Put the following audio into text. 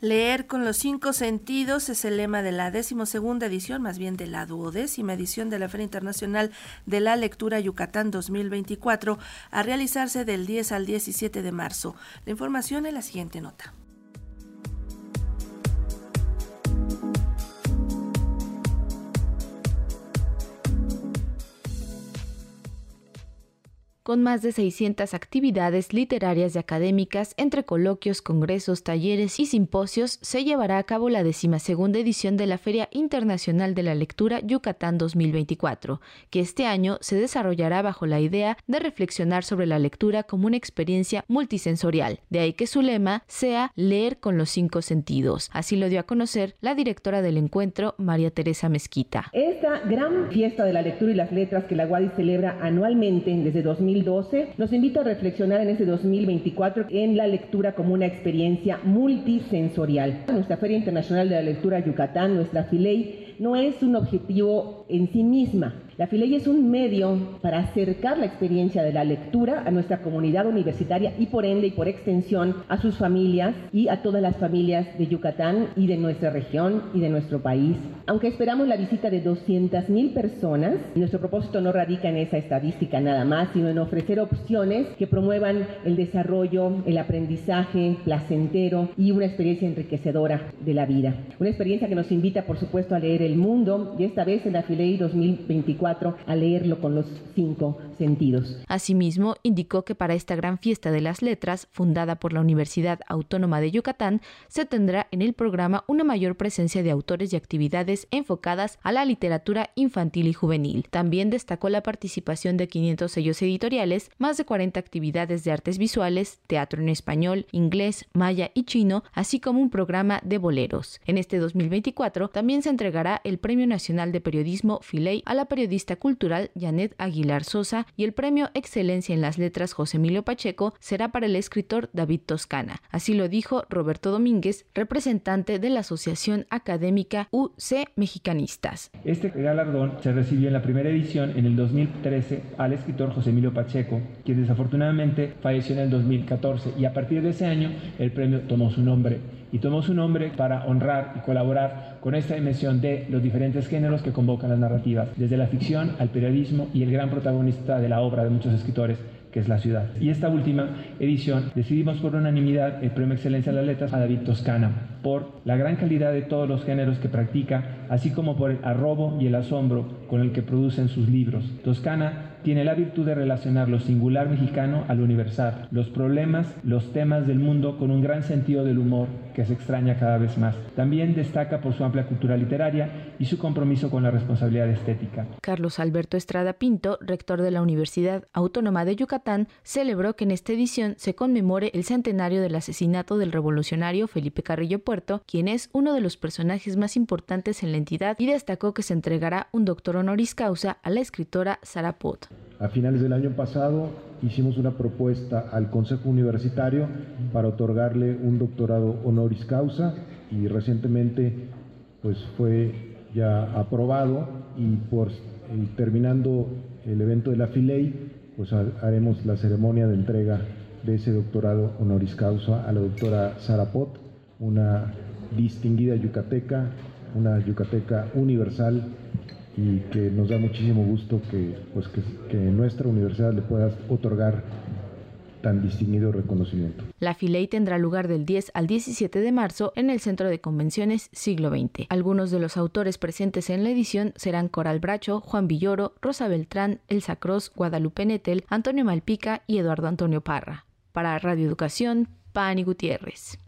Leer con los cinco sentidos es el lema de la decimosegunda edición, más bien de la duodécima edición de la Feria Internacional de la Lectura Yucatán 2024, a realizarse del 10 al 17 de marzo. La información en la siguiente nota. Con más de 600 actividades literarias y académicas entre coloquios, congresos, talleres y simposios, se llevará a cabo la decimasegunda edición de la Feria Internacional de la Lectura Yucatán 2024, que este año se desarrollará bajo la idea de reflexionar sobre la lectura como una experiencia multisensorial. De ahí que su lema sea leer con los cinco sentidos. Así lo dio a conocer la directora del encuentro, María Teresa Mezquita. Esta gran fiesta de la lectura y las letras que la UADI celebra anualmente desde 2000 nos invita a reflexionar en este 2024 en la lectura como una experiencia multisensorial. Nuestra Feria Internacional de la Lectura Yucatán, nuestra FILEI, no es un objetivo en sí misma, la Filey es un medio para acercar la experiencia de la lectura a nuestra comunidad universitaria y por ende y por extensión a sus familias y a todas las familias de Yucatán y de nuestra región y de nuestro país. Aunque esperamos la visita de 200.000 personas, nuestro propósito no radica en esa estadística nada más, sino en ofrecer opciones que promuevan el desarrollo, el aprendizaje placentero y una experiencia enriquecedora de la vida. Una experiencia que nos invita, por supuesto, a leer mundo y esta vez en la Filey 2024 a leerlo con los cinco sentidos. Asimismo, indicó que para esta gran fiesta de las letras, fundada por la Universidad Autónoma de Yucatán, se tendrá en el programa una mayor presencia de autores y actividades enfocadas a la literatura infantil y juvenil. También destacó la participación de 500 sellos editoriales, más de 40 actividades de artes visuales, teatro en español, inglés, maya y chino, así como un programa de boleros. En este 2024 también se entregará el Premio Nacional de Periodismo Filey a la periodista cultural Janet Aguilar Sosa y el premio Excelencia en las Letras José Emilio Pacheco será para el escritor David Toscana. Así lo dijo Roberto Domínguez, representante de la Asociación Académica UC Mexicanistas. Este galardón se recibió en la primera edición en el 2013 al escritor José Emilio Pacheco, quien desafortunadamente falleció en el 2014 y a partir de ese año el premio tomó su nombre y tomó su nombre para honrar y colaborar con esta dimensión de los diferentes géneros que convocan las narrativas, desde la ficción al periodismo y el gran protagonista de la obra de muchos escritores, que es la ciudad. Y esta última edición decidimos por unanimidad el Premio Excelencia de las Letras a David Toscana, por la gran calidad de todos los géneros que practica, así como por el arrobo y el asombro con el que producen sus libros. Toscana tiene la virtud de relacionar lo singular mexicano al universal, los problemas, los temas del mundo con un gran sentido del humor que se extraña cada vez más. También destaca por su amplia cultura literaria y su compromiso con la responsabilidad estética. Carlos Alberto Estrada Pinto, rector de la Universidad Autónoma de Yucatán, celebró que en esta edición se conmemore el centenario del asesinato del revolucionario Felipe Carrillo Puerto, quien es uno de los personajes más importantes en la entidad y destacó que se entregará un doctor honoris causa a la escritora Sara Pot. A finales del año pasado hicimos una propuesta al Consejo Universitario para otorgarle un doctorado honoris causa y recientemente pues fue ya aprobado y por terminando el evento de la Filey pues haremos la ceremonia de entrega de ese doctorado honoris causa a la doctora Sara Pot, una distinguida yucateca, una yucateca universal y que nos da muchísimo gusto que, pues, que, nuestra universidad le pueda otorgar tan distinguido reconocimiento. La Filey tendrá lugar del 10 al 17 de marzo en el Centro de Convenciones Siglo XX. Algunos de los autores presentes en la edición serán Coral Bracho, Juan Villoro, Rosa Beltrán, Elsa Cross, Guadalupe Netel, Antonio Malpica y Eduardo Antonio Parra. Para Radio Educación, Pani Gutiérrez.